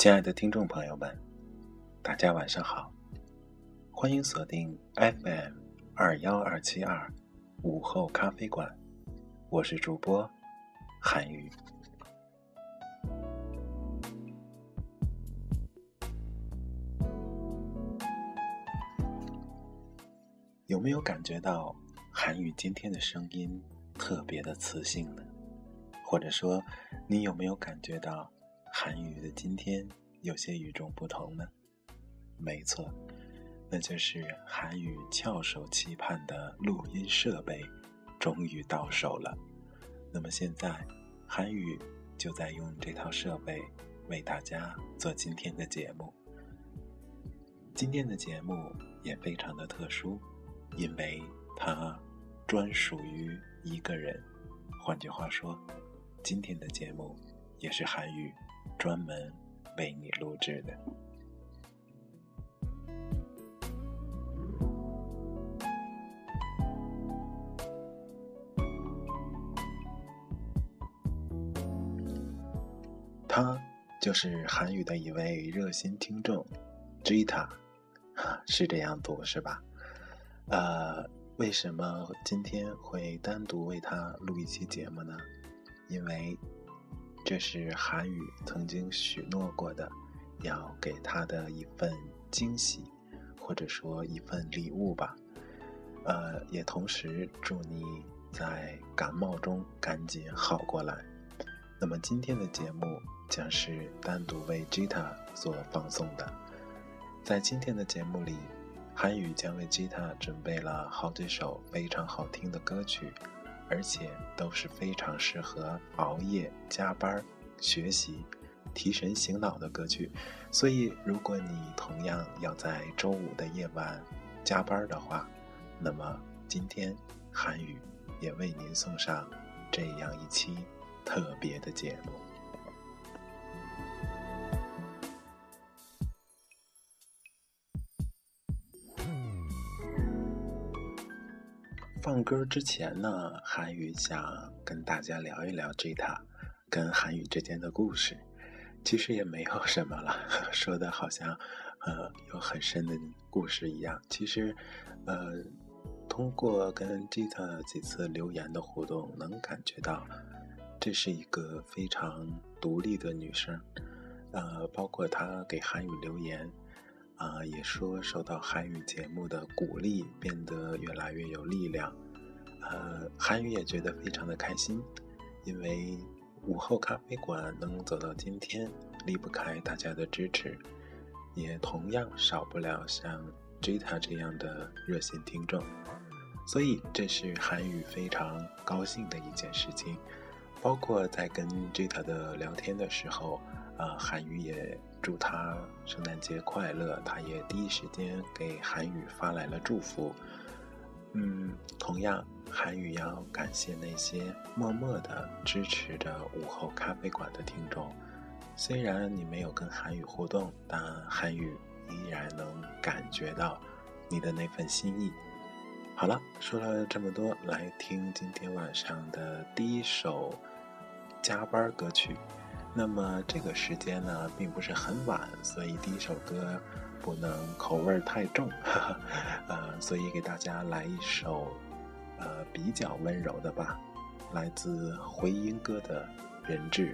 亲爱的听众朋友们，大家晚上好，欢迎锁定 FM 二幺二七二午后咖啡馆，我是主播韩宇。有没有感觉到韩宇今天的声音特别的磁性呢？或者说，你有没有感觉到韩语的今天有些与众不同呢？没错，那就是韩语翘首期盼的录音设备终于到手了。那么现在，韩语就在用这套设备为大家做今天的节目。今天的节目也非常的特殊。因为它专属于一个人，换句话说，今天的节目也是韩语专门为你录制的。他就是韩语的一位热心听众，Jita，是这样读是吧？呃，为什么今天会单独为他录一期节目呢？因为这是韩语曾经许诺过的，要给他的一份惊喜，或者说一份礼物吧。呃，也同时祝你在感冒中赶紧好过来。那么今天的节目将是单独为 Gita 所放送的，在今天的节目里。韩语将为吉他准备了好几首非常好听的歌曲，而且都是非常适合熬夜、加班、学习、提神醒脑的歌曲。所以，如果你同样要在周五的夜晚加班的话，那么今天韩语也为您送上这样一期特别的节目。放歌之前呢，韩语想跟大家聊一聊 Gita 跟韩语之间的故事。其实也没有什么了，说的好像呃有很深的故事一样。其实，呃，通过跟 Gita 几次留言的互动，能感觉到这是一个非常独立的女生。呃，包括她给韩语留言。啊，也说受到韩语节目的鼓励，变得越来越有力量。呃，韩语也觉得非常的开心，因为午后咖啡馆能走到今天，离不开大家的支持，也同样少不了像 Jita 这样的热心听众，所以这是韩语非常高兴的一件事情。包括在跟 Jita 的聊天的时候。啊，韩语也祝他圣诞节快乐，他也第一时间给韩语发来了祝福。嗯，同样，韩语要感谢那些默默的支持着午后咖啡馆的听众。虽然你没有跟韩语互动，但韩语依然能感觉到你的那份心意。好了，说了这么多，来听今天晚上的第一首加班歌曲。那么这个时间呢，并不是很晚，所以第一首歌不能口味太重，呃，所以给大家来一首呃比较温柔的吧，来自回音哥的《人质》。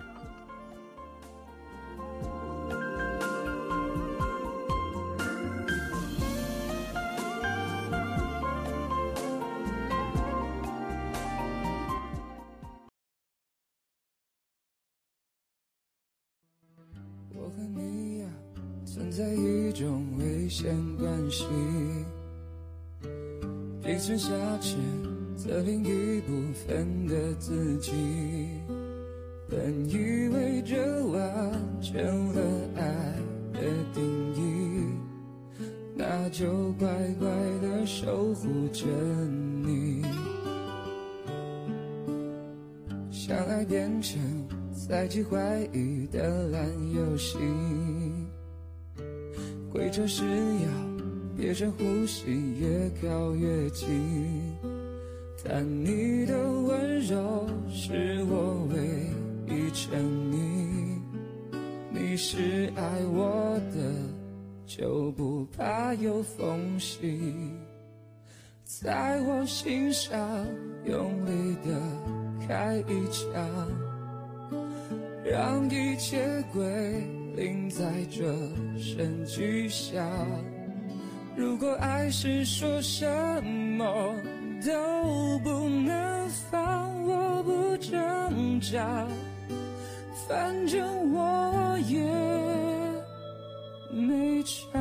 深呼吸越靠越近，但你的温柔是我唯一沉溺。你是爱我的，就不怕有缝隙，在我心上用力的开一枪，让一切归零在这声巨响。如果爱是说什么都不能放，我不挣扎。反正我也没差。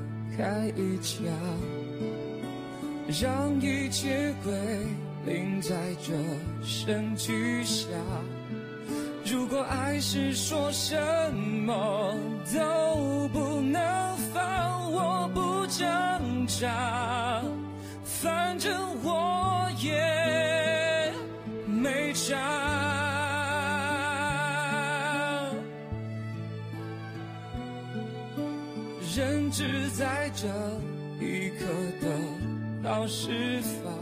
开一枪，让一切归零，在这声巨响。如果爱是说什么都不能放，我不挣扎，反正我也在这一刻得到释放，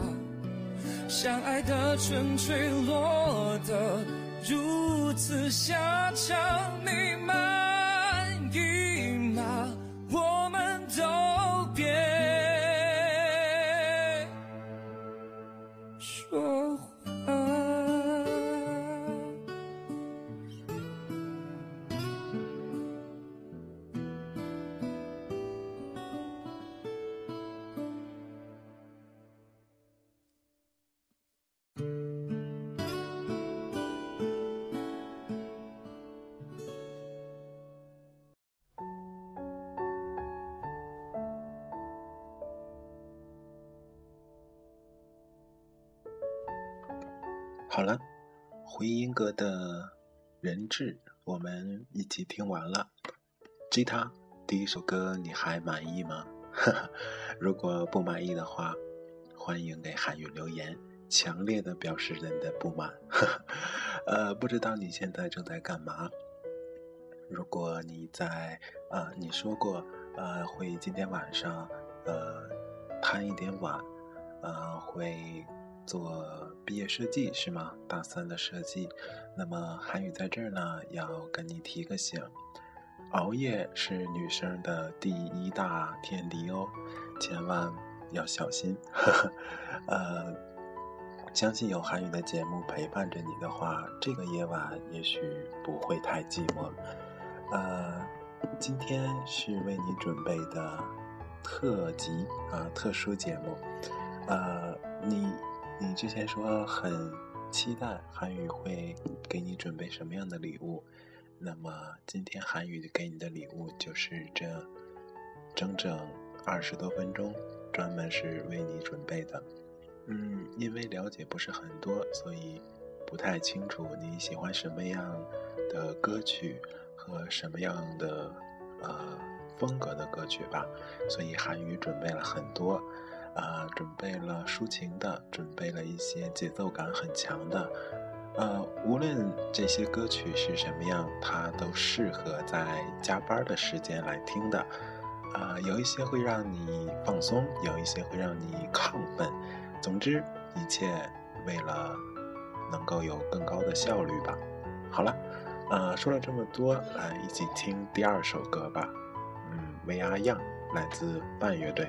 相爱的纯粹落得如此下场，你吗好了，回音阁的人质我们一起听完了。吉他第一首歌你还满意吗？如果不满意的话，欢迎给韩语留言，强烈的表示你的不满。呃，不知道你现在正在干嘛？如果你在啊，你说过呃会今天晚上呃贪一点晚，呃会。做毕业设计是吗？大三的设计，那么韩语在这儿呢，要跟你提个醒，熬夜是女生的第一大天敌哦，千万要小心。呃，相信有韩语的节目陪伴着你的话，这个夜晚也许不会太寂寞。呃，今天是为你准备的特辑啊，特殊节目。呃，你。你之前说很期待韩语会给你准备什么样的礼物，那么今天韩语给你的礼物就是这整整二十多分钟，专门是为你准备的。嗯，因为了解不是很多，所以不太清楚你喜欢什么样的歌曲和什么样的呃风格的歌曲吧，所以韩语准备了很多。啊，准备了抒情的，准备了一些节奏感很强的，呃，无论这些歌曲是什么样，它都适合在加班的时间来听的。啊，有一些会让你放松，有一些会让你亢奋。总之，一切为了能够有更高的效率吧。好了，呃，说了这么多，来一起听第二首歌吧。嗯，《We Are Young》来自半乐队。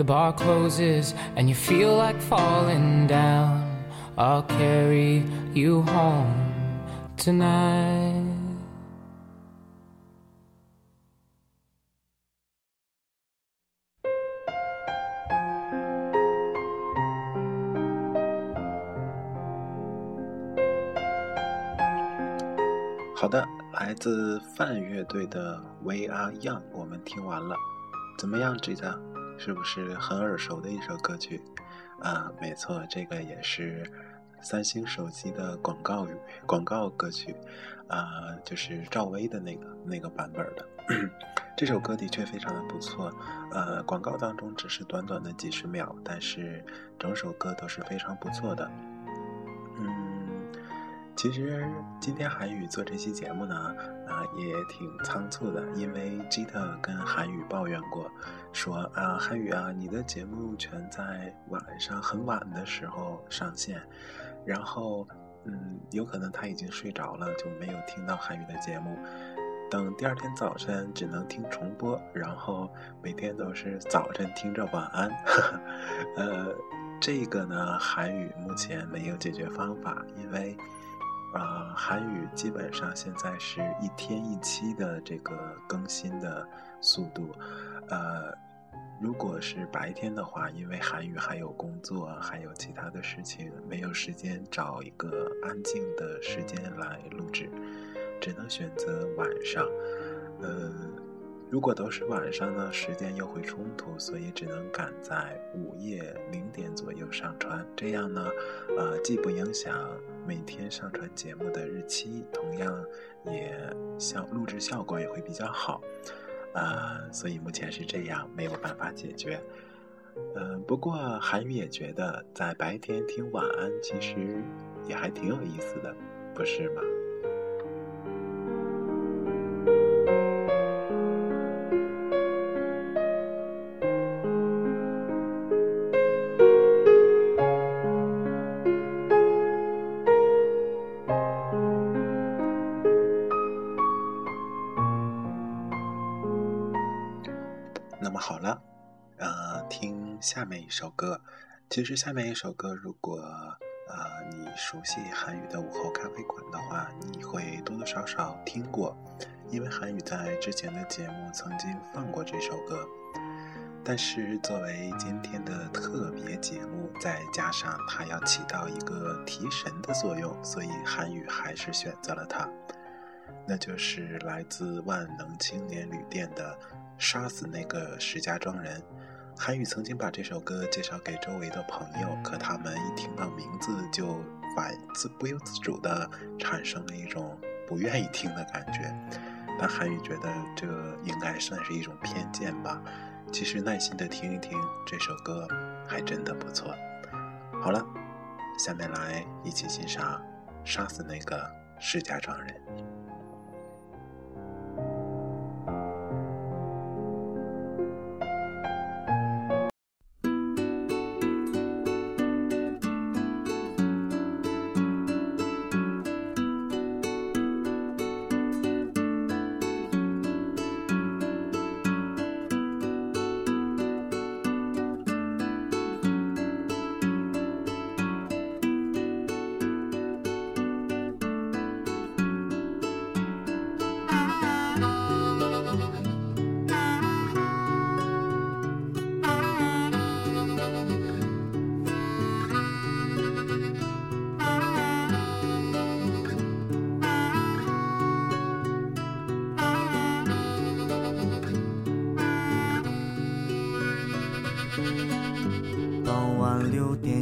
The bar closes and you feel like falling down, I'll carry you home tonight. 好的，来自范乐队的《We Are Young》，我们听完了，怎么样，G 的？是不是很耳熟的一首歌曲？啊，没错，这个也是三星手机的广告语、广告歌曲，啊，就是赵薇的那个那个版本的。这首歌的确非常的不错，呃，广告当中只是短短的几十秒，但是整首歌都是非常不错的。其实今天韩语做这期节目呢，啊、也挺仓促的，因为吉特跟韩语抱怨过，说啊，韩语啊，你的节目全在晚上很晚的时候上线，然后，嗯，有可能他已经睡着了，就没有听到韩语的节目。等第二天早晨只能听重播，然后每天都是早晨听着晚安。呃，这个呢，韩语目前没有解决方法，因为啊，韩语基本上现在是一天一期的这个更新的速度，呃。如果是白天的话，因为韩语还有工作，还有其他的事情，没有时间找一个安静的时间来录制，只能选择晚上。呃，如果都是晚上呢，时间又会冲突，所以只能赶在午夜零点左右上传。这样呢，呃，既不影响每天上传节目的日期，同样也效录制效果也会比较好。呃，所以目前是这样，没有办法解决。嗯，不过韩语也觉得在白天听晚安其实也还挺有意思的，不是吗？首歌。其实下面一首歌，如果呃你熟悉韩语的午后咖啡馆的话，你会多多少少听过，因为韩语在之前的节目曾经放过这首歌。但是作为今天的特别节目，再加上它要起到一个提神的作用，所以韩语还是选择了它。那就是来自万能青年旅店的。杀死那个石家庄人，韩宇曾经把这首歌介绍给周围的朋友，可他们一听到名字就反自不由自主地产生了一种不愿意听的感觉。但韩宇觉得这应该算是一种偏见吧。其实耐心地听一听这首歌，还真的不错。好了，下面来一起欣赏《杀死那个石家庄人》。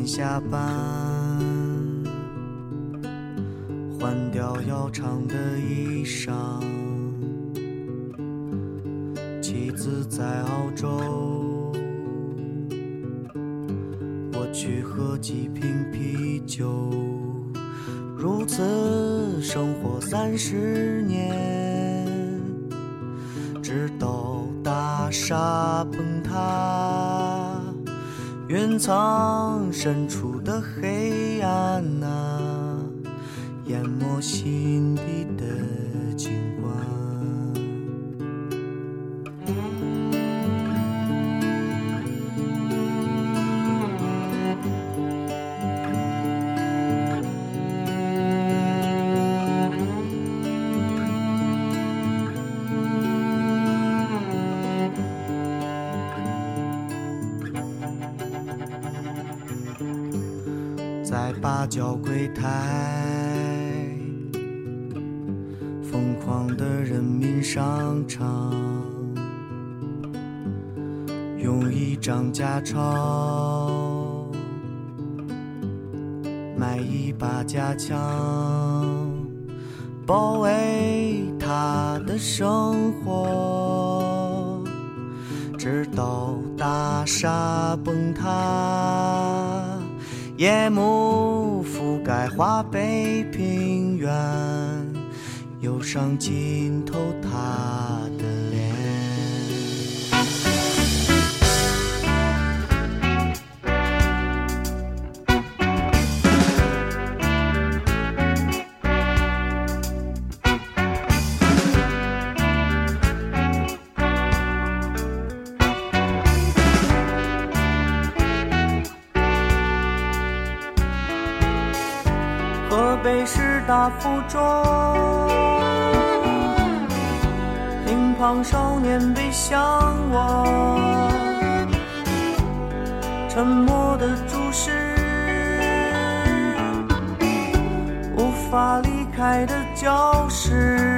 下班，换掉要长的衣裳。妻子在澳洲，我去喝几瓶啤酒。如此生活三十年，直到大厦崩。藏深处的黑暗啊，淹没心底的一张假钞买一把假枪，保卫他的生活，直到大厦崩塌。夜幕覆盖华北平原，忧伤浸透他的脸。大附中，乒乓少年背向我，沉默的注视，无法离开的教室，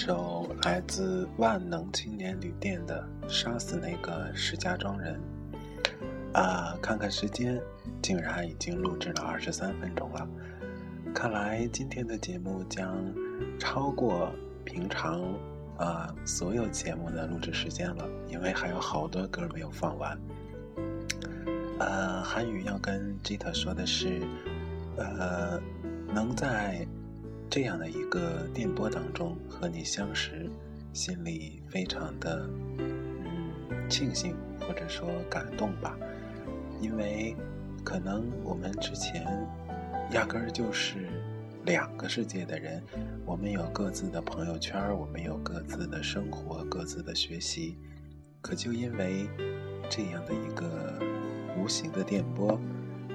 首来自万能青年旅店的《杀死那个石家庄人》。啊、看看时间，竟然已经录制了二十三分钟了。看来今天的节目将超过平常啊、所有节目的录制时间了，因为还有好多歌没有放完。呃，韩语要跟 Gita 说的是，呃，能在这样的一个电波当中和你相识，心里非常的嗯庆幸或者说感动吧，因为可能我们之前压根儿就是两个世界的人，我们有各自的朋友圈，我们有各自的生活，各自的学习，可就因为这样的一个无形的电波，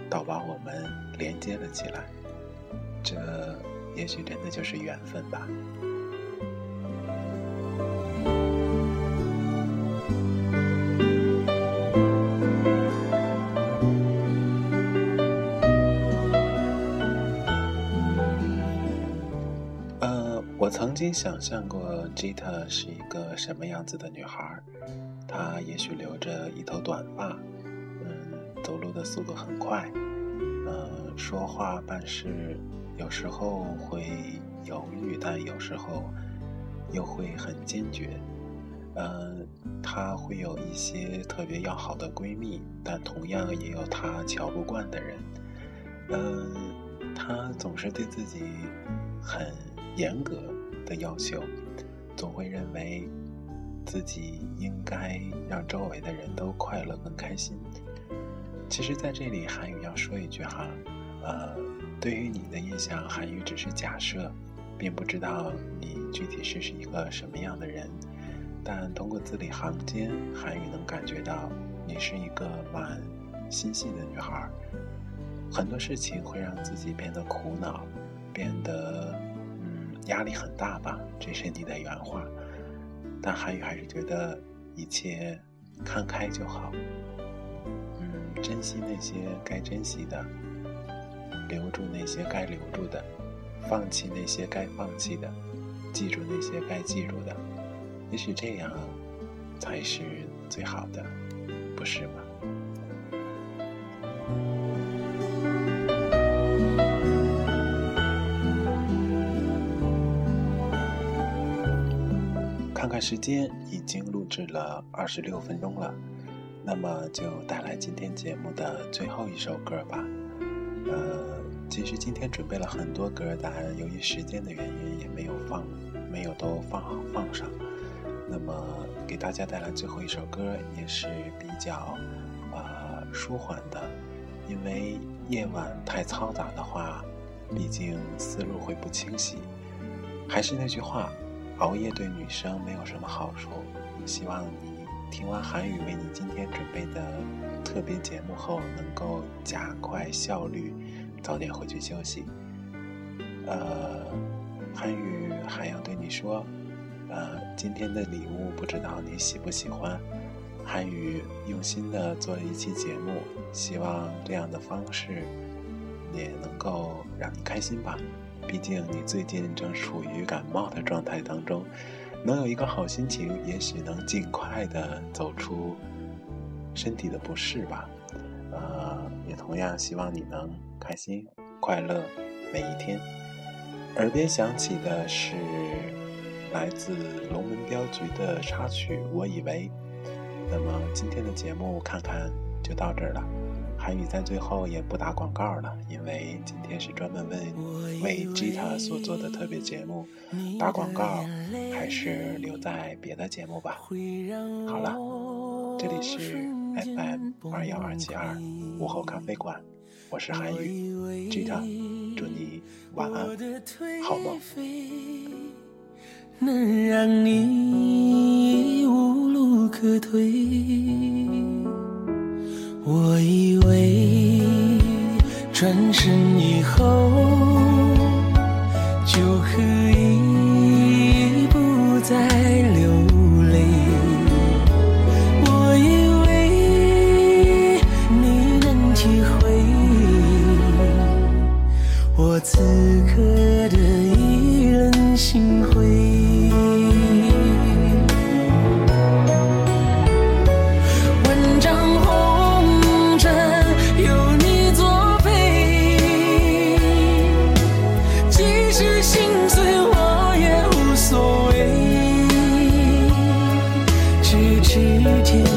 倒把我们连接了起来。这也许真的就是缘分吧。呃，我曾经想象过 Gita 是一个什么样子的女孩，她也许留着一头短发，嗯，走路的速度很快，呃，说话办事有时候会犹豫，但有时候又会很坚决。呃，她会有一些特别要好的闺蜜，但同样也有她瞧不惯的人。呃，她总是对自己很严格的要求，总会认为自己应该让周围的人都快乐更开心。其实，在这里，韩语要说一句哈，呃，对于你的印象，韩语只是假设，并不知道你具体是是一个什么样的人。但通过字里行间，韩语能感觉到你是一个蛮心细的女孩。很多事情会让自己变得苦恼，变得嗯压力很大吧，这是你的原话。但韩语还是觉得一切看开就好。嗯珍惜那些该珍惜的，留住那些该留住的，放弃那些该放弃的，记住那些该记住的。也许这样才是最好的，不是吗？看看时间，已经录制了二十六分钟了。那么就带来今天节目的最后一首歌吧。呃，其实今天准备了很多歌，但由于时间的原因，也没有放，没有都放好放上。那么给大家带来最后一首歌，也是比较呃舒缓的，因为夜晚太嘈杂的话，毕竟思路会不清晰。还是那句话，熬夜对女生没有什么好处。希望你。听完韩语为你今天准备的特别节目后，能够加快效率，早点回去休息。呃，韩语还要对你说，呃，今天的礼物不知道你喜不喜欢。韩语用心的做了一期节目，希望这样的方式也能够让你开心吧。毕竟你最近正处于感冒的状态当中。能有一个好心情，也许能尽快的走出身体的不适吧。呃，也同样希望你能开心快乐每一天。耳边响起的是来自龙门镖局的插曲，我以为。那么今天的节目看看就到这儿了。韩语在最后也不打广告了，因为今天是专门为为 Gita 所做的特别节目，打广告还是留在别的节目吧。好了，这里是 FM 二幺二七二午后咖啡馆，我是韩语吉他祝你晚安，好梦。能让你无路可退。我以为转身以后就可时间